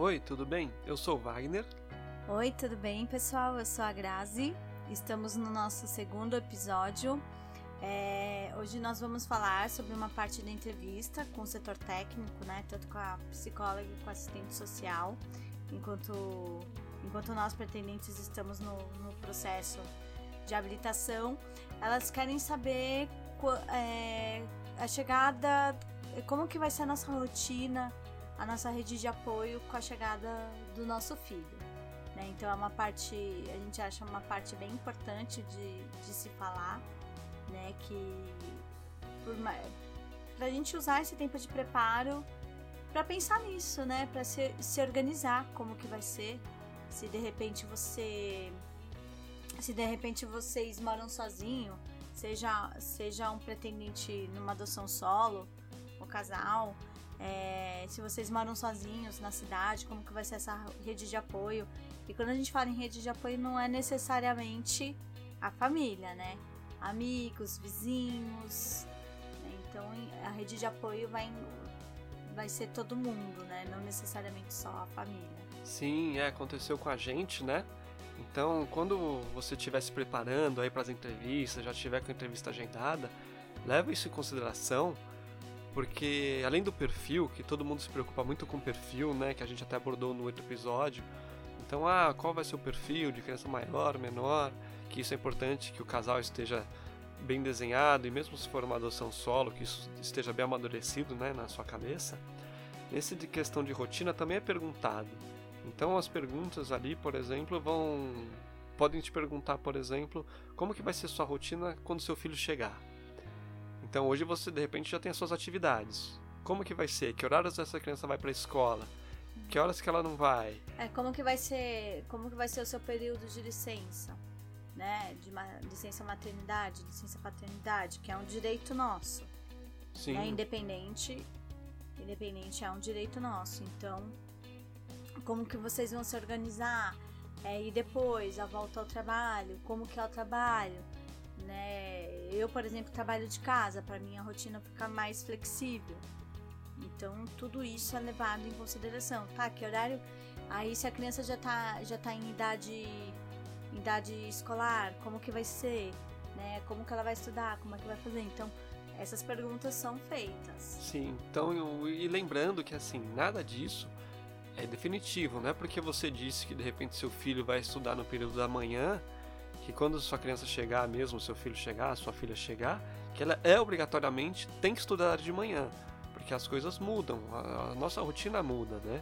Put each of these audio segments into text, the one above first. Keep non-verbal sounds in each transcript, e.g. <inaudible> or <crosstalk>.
Oi, tudo bem? Eu sou Wagner. Oi, tudo bem, pessoal? Eu sou a Grazi. Estamos no nosso segundo episódio. É, hoje nós vamos falar sobre uma parte da entrevista com o setor técnico, né? Tanto com a psicóloga e com a assistente social, enquanto, enquanto nós pretendentes estamos no, no processo de habilitação, elas querem saber é, a chegada, como que vai ser a nossa rotina a nossa rede de apoio com a chegada do nosso filho. Né? Então é uma parte, a gente acha uma parte bem importante de, de se falar, né? Que para a gente usar esse tempo de preparo para pensar nisso, né? Para se, se organizar como que vai ser, se de repente você se de repente vocês moram sozinho, seja seja um pretendente numa adoção solo, o casal, é, se vocês moram sozinhos na cidade, como que vai ser essa rede de apoio. E quando a gente fala em rede de apoio, não é necessariamente a família, né? Amigos, vizinhos. Né? Então a rede de apoio vai, vai ser todo mundo, né? Não necessariamente só a família. Sim, é, aconteceu com a gente, né? Então, quando você estiver se preparando aí para as entrevistas, já tiver com a entrevista agendada, leva isso em consideração porque além do perfil, que todo mundo se preocupa muito com o perfil, né, que a gente até abordou no outro episódio. Então, ah, qual vai ser o perfil de criança maior, menor? Que isso é importante que o casal esteja bem desenhado e mesmo se for uma adoção solo, que isso esteja bem amadurecido, né, na sua cabeça. Esse de questão de rotina também é perguntado. Então, as perguntas ali, por exemplo, vão podem te perguntar, por exemplo, como que vai ser sua rotina quando seu filho chegar? Então hoje você de repente já tem as suas atividades. Como que vai ser? Que horários essa criança vai para a escola? Que horas que ela não vai? É, como que vai ser, como que vai ser o seu período de licença, né? De ma licença maternidade, licença paternidade, que é um direito nosso. Sim. Né? Independente, independente é um direito nosso. Então, como que vocês vão se organizar? É, e depois a volta ao trabalho, como que é o trabalho? né? Eu, por exemplo, trabalho de casa, para minha rotina ficar mais flexível. Então, tudo isso é levado em consideração. Tá, que horário? Aí, se a criança já tá, já tá em idade, idade escolar, como que vai ser? Né? Como que ela vai estudar? Como é que vai fazer? Então, essas perguntas são feitas. Sim, então, e lembrando que, assim, nada disso é definitivo, não é porque você disse que, de repente, seu filho vai estudar no período da manhã que quando sua criança chegar, mesmo seu filho chegar, sua filha chegar, que ela é obrigatoriamente tem que estudar de manhã, porque as coisas mudam, a, a nossa rotina muda, né?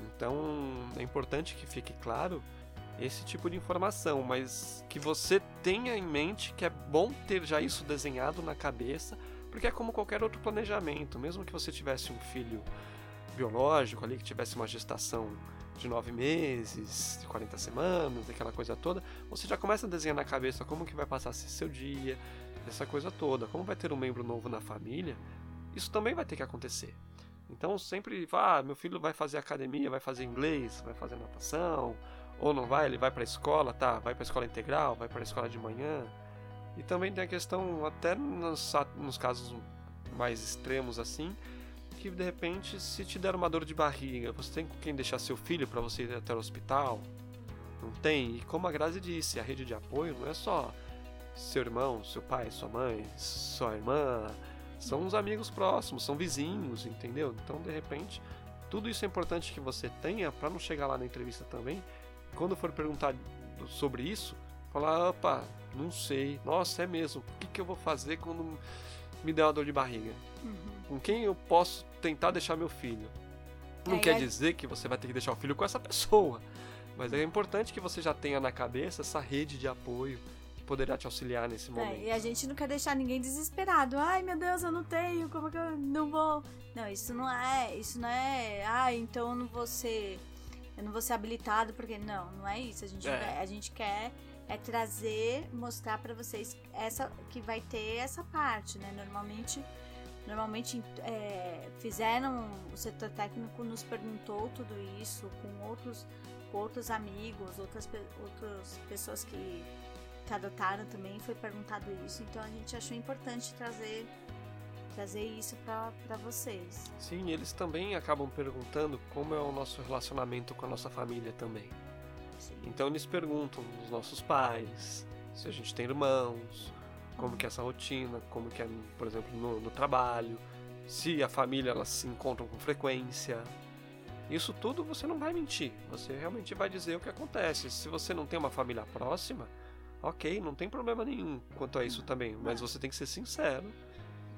Então é importante que fique claro esse tipo de informação, mas que você tenha em mente que é bom ter já isso desenhado na cabeça, porque é como qualquer outro planejamento, mesmo que você tivesse um filho biológico ali que tivesse uma gestação de nove meses, de 40 semanas, aquela coisa toda, você já começa a desenhar na cabeça como que vai passar seu dia, essa coisa toda, como vai ter um membro novo na família, isso também vai ter que acontecer. Então sempre, ah, meu filho vai fazer academia, vai fazer inglês, vai fazer natação, ou não vai, ele vai para a escola, tá? Vai para a escola integral, vai para a escola de manhã. E também tem a questão, até nos, nos casos mais extremos assim, que de repente, se te der uma dor de barriga, você tem com quem deixar seu filho para você ir até o hospital? Não tem? E como a Grazi disse, a rede de apoio não é só seu irmão, seu pai, sua mãe, sua irmã, são os amigos próximos, são vizinhos, entendeu? Então, de repente, tudo isso é importante que você tenha para não chegar lá na entrevista também. Quando for perguntar sobre isso, falar: opa, não sei, nossa, é mesmo, o que, que eu vou fazer quando me der uma dor de barriga? Uhum com quem eu posso tentar deixar meu filho. Não é, quer é... dizer que você vai ter que deixar o filho com essa pessoa, mas é importante que você já tenha na cabeça essa rede de apoio que poderá te auxiliar nesse momento. É, e a gente não quer deixar ninguém desesperado. Ai, meu Deus, eu não tenho, como que eu não vou? Não, isso não é, isso não é, ah, então eu não vou ser, eu não vou ser habilitado porque não, não é isso. A gente, é. a gente quer é trazer, mostrar para vocês essa que vai ter essa parte, né? Normalmente Normalmente é, fizeram, o setor técnico nos perguntou tudo isso com outros, com outros amigos, outras, outras pessoas que, que adotaram também, foi perguntado isso. Então a gente achou importante trazer, trazer isso para vocês. Sim, eles também acabam perguntando como é o nosso relacionamento com a nossa família também. Sim. Então eles perguntam dos nossos pais, se a gente tem irmãos, como que é essa rotina, como que é, por exemplo, no, no trabalho, se a família elas se encontram com frequência. Isso tudo você não vai mentir, você realmente vai dizer o que acontece. Se você não tem uma família próxima, ok, não tem problema nenhum quanto a isso também, mas você tem que ser sincero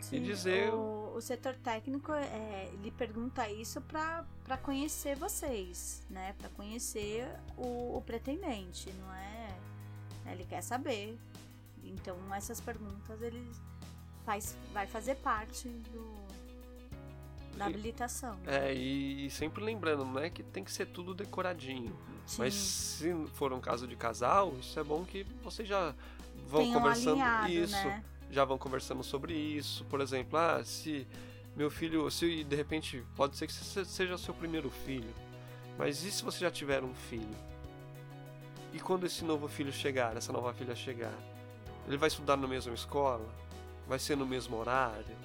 Sim, e dizer. O, o setor técnico é, ele pergunta isso para conhecer vocês, né? Para conhecer o, o pretendente, não é? Ele quer saber. Então essas perguntas ele faz, vai fazer parte do, da habilitação. É, e, sempre lembrando, não é que tem que ser tudo decoradinho. Sim. Mas se for um caso de casal, isso é bom que vocês já vão Tenham conversando alinhado, isso. Né? Já vão conversando sobre isso. Por exemplo, ah, se meu filho, se de repente pode ser que seja seu primeiro filho. Mas e se você já tiver um filho? E quando esse novo filho chegar, essa nova filha chegar, ele vai estudar na mesma escola? Vai ser no mesmo horário?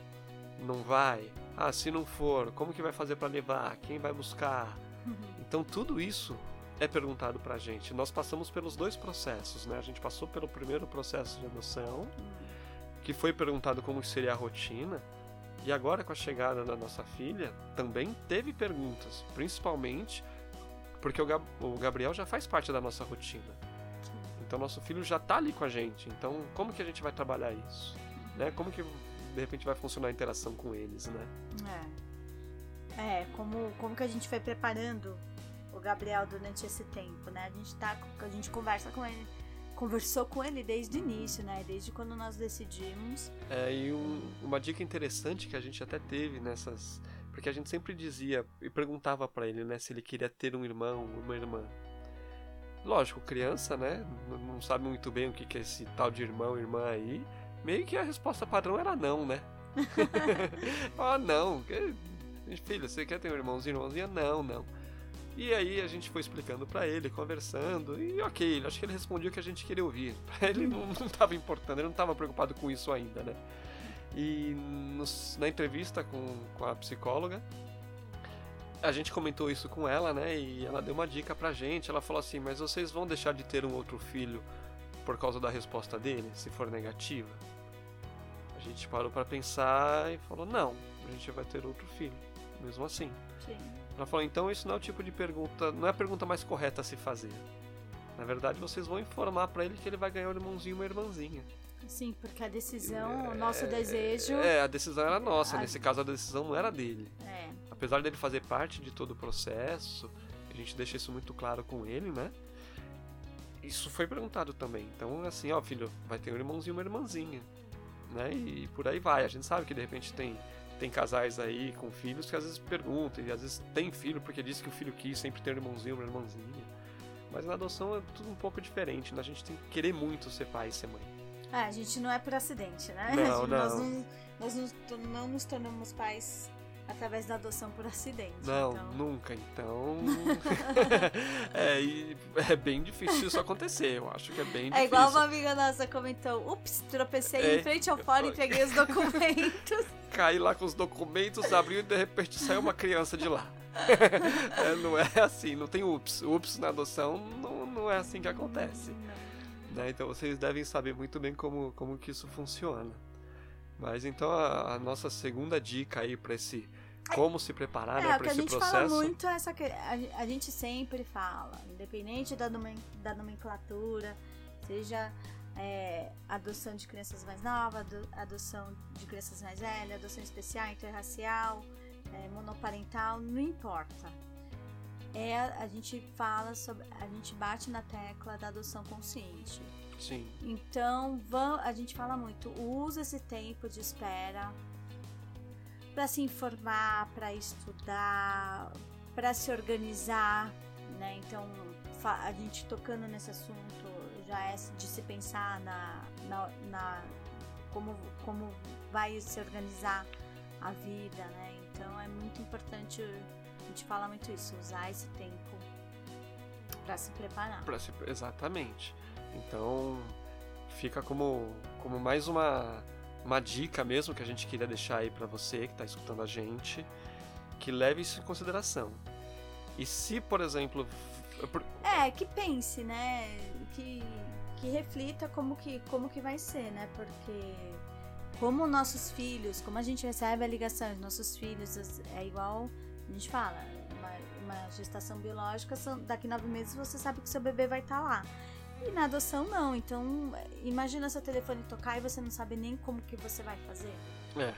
Não vai? Ah, se não for, como que vai fazer para levar? Quem vai buscar? Uhum. Então tudo isso é perguntado pra gente. Nós passamos pelos dois processos, né? A gente passou pelo primeiro processo de adoção, que foi perguntado como seria a rotina, e agora com a chegada da nossa filha, também teve perguntas, principalmente porque o Gabriel já faz parte da nossa rotina. Então nosso filho já está ali com a gente. Então como que a gente vai trabalhar isso? Né? Como que de repente vai funcionar a interação com eles, né? É. É, como, como que a gente foi preparando o Gabriel durante esse tempo, né? A gente tá, a gente conversa com ele, conversou com ele desde o início, né? Desde quando nós decidimos. É, e um, uma dica interessante que a gente até teve nessas, porque a gente sempre dizia e perguntava para ele, né, se ele queria ter um irmão, uma irmã. Lógico, criança, né, não sabe muito bem o que é esse tal de irmão, irmã aí meio que a resposta padrão era não, né? <laughs> ah, não. Filho, você quer ter um irmãozinho, irmãzinha? Não, não. E aí a gente foi explicando para ele, conversando, e ok, acho que ele respondia o que a gente queria ouvir. <laughs> Pra ele não, não tava importando, ele não tava preocupado com isso ainda, né? E nos, na entrevista com, com a psicóloga, a gente comentou isso com ela, né? E ela deu uma dica pra gente. Ela falou assim: Mas vocês vão deixar de ter um outro filho por causa da resposta dele, se for negativa? A gente parou para pensar e falou: não, a gente vai ter outro filho, mesmo assim. Sim. Ela falou: então isso não é o tipo de pergunta, não é a pergunta mais correta a se fazer. Na verdade, vocês vão informar para ele que ele vai ganhar um irmãozinho e uma irmãzinha. Sim, porque a decisão, é, o nosso desejo. É, a decisão era nossa. A... Nesse caso, a decisão não era dele. É. Apesar dele fazer parte de todo o processo, a gente deixa isso muito claro com ele, né? Isso foi perguntado também. Então, assim, ó, filho, vai ter um irmãozinho e uma irmãzinha né? E por aí vai. A gente sabe que de repente tem tem casais aí com filhos que às vezes perguntam, e às vezes tem filho porque diz que o filho quis sempre ter um irmãozinho, uma irmãzinha. Mas na adoção é tudo um pouco diferente, né? A gente tem que querer muito ser pai e ser mãe. Ah, a gente não é por acidente, né? <laughs> Não, não. Nós, não, nós não nos tornamos pais através da adoção por acidente. Não, então... nunca. Então. <laughs> <laughs> é, é bem difícil isso acontecer. Eu acho que é bem difícil. É igual uma amiga nossa comentou: ups, tropecei é, em frente ao fora e peguei os documentos. <laughs> Caí lá com os documentos, abriu e de repente saiu uma criança de lá. é, não é assim, não tem ups. Ups na adoção não, não é assim que acontece. Né? Então vocês devem saber muito bem como, como que isso funciona. Mas então a, a nossa segunda dica aí para esse como se preparar é, né, para esse processo. A gente fala muito essa a, a gente sempre fala, independente da, da nomenclatura, seja é, adoção de crianças mais novas, adoção de crianças mais velhas, adoção especial, interracial, é, monoparental, não importa. É, a gente fala sobre, a gente bate na tecla da adoção consciente. Sim. Então, a gente fala muito, usa esse tempo de espera para se informar, para estudar, para se organizar, né? Então, a gente tocando nesse assunto já é de se pensar na, na, na como, como vai se organizar a vida, né? Então é muito importante, a gente fala muito isso, usar esse tempo para se preparar. Se, exatamente. Então fica como, como mais uma uma dica mesmo que a gente queria deixar aí para você que está escutando a gente, que leve isso em consideração. E se, por exemplo, é que pense, né, que que reflita como que como que vai ser, né? Porque como nossos filhos, como a gente recebe a ligação, nossos filhos é igual a gente fala, uma, uma gestação biológica, são, daqui nove meses você sabe que seu bebê vai estar tá lá. E na adoção não. Então, imagina seu telefone tocar e você não sabe nem como que você vai fazer. É.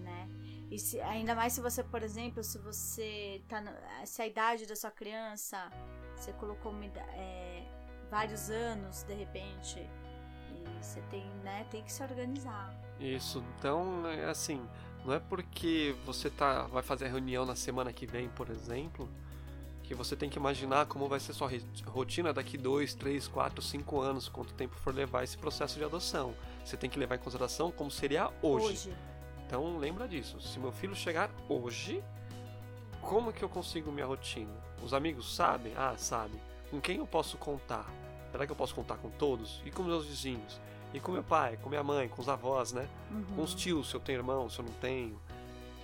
Né? E se, ainda mais se você, por exemplo, se você tá. Se a idade da sua criança, você colocou uma, é, vários anos, de repente. E você tem, né, tem que se organizar. Isso, então, é assim, não é porque você tá, vai fazer a reunião na semana que vem, por exemplo, que você tem que imaginar como vai ser sua rotina daqui 2, 3, 4, 5 anos, quanto tempo for levar esse processo de adoção. Você tem que levar em consideração como seria hoje. hoje. Então lembra disso. Se meu filho chegar hoje, como que eu consigo minha rotina? Os amigos sabem? Ah, sabem. Com quem eu posso contar? Será que eu posso contar com todos? E com meus vizinhos? E com meu pai, com minha mãe, com os avós, né? Uhum. Com os tios, se eu tenho irmão, se eu não tenho.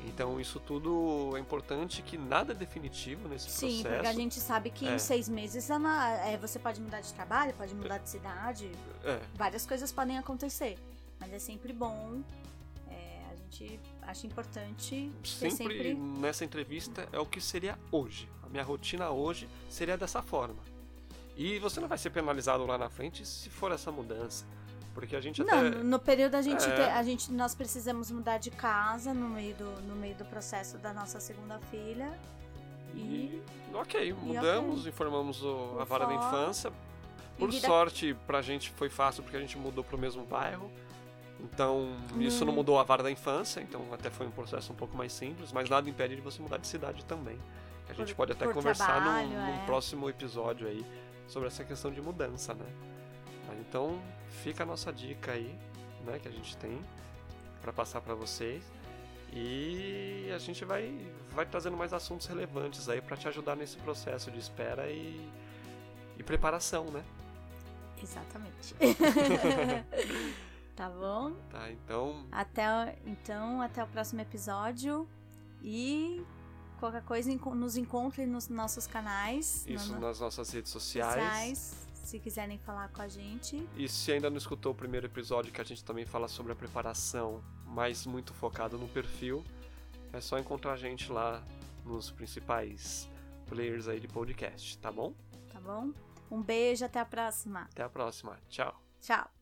Então isso tudo é importante que nada é definitivo nesse Sim, processo. Sim, porque a gente sabe que é. em seis meses é, você pode mudar de trabalho, pode mudar de cidade, é. várias coisas podem acontecer. Mas é sempre bom, é, a gente acha importante. Sempre, sempre nessa entrevista é o que seria hoje. A minha rotina hoje seria dessa forma. E você não vai ser penalizado lá na frente se for essa mudança. Porque a gente até... Não, no período a gente, é... te, a gente nós precisamos mudar de casa no meio do, no meio do processo da nossa segunda filha. E, e ok, mudamos, okay. informamos o, a vara da infância. Por vida... sorte, pra gente foi fácil porque a gente mudou pro mesmo bairro. Então, hum. isso não mudou a vara da infância, então até foi um processo um pouco mais simples, mas nada impede de você mudar de cidade também. A gente por, pode até conversar trabalho, num, num é. próximo episódio aí sobre essa questão de mudança, né? Então, fica a nossa dica aí, né, que a gente tem para passar para vocês. E a gente vai vai trazendo mais assuntos relevantes aí para te ajudar nesse processo de espera e, e preparação, né? Exatamente. <laughs> tá bom? Tá, então. Até então, até o próximo episódio e qualquer coisa nos encontre nos nossos canais. Isso, no... nas nossas redes sociais. sociais se quiserem falar com a gente. E se ainda não escutou o primeiro episódio, que a gente também fala sobre a preparação, mas muito focado no perfil, é só encontrar a gente lá nos principais players aí de podcast, tá bom? Tá bom? Um beijo, até a próxima. Até a próxima. Tchau. Tchau.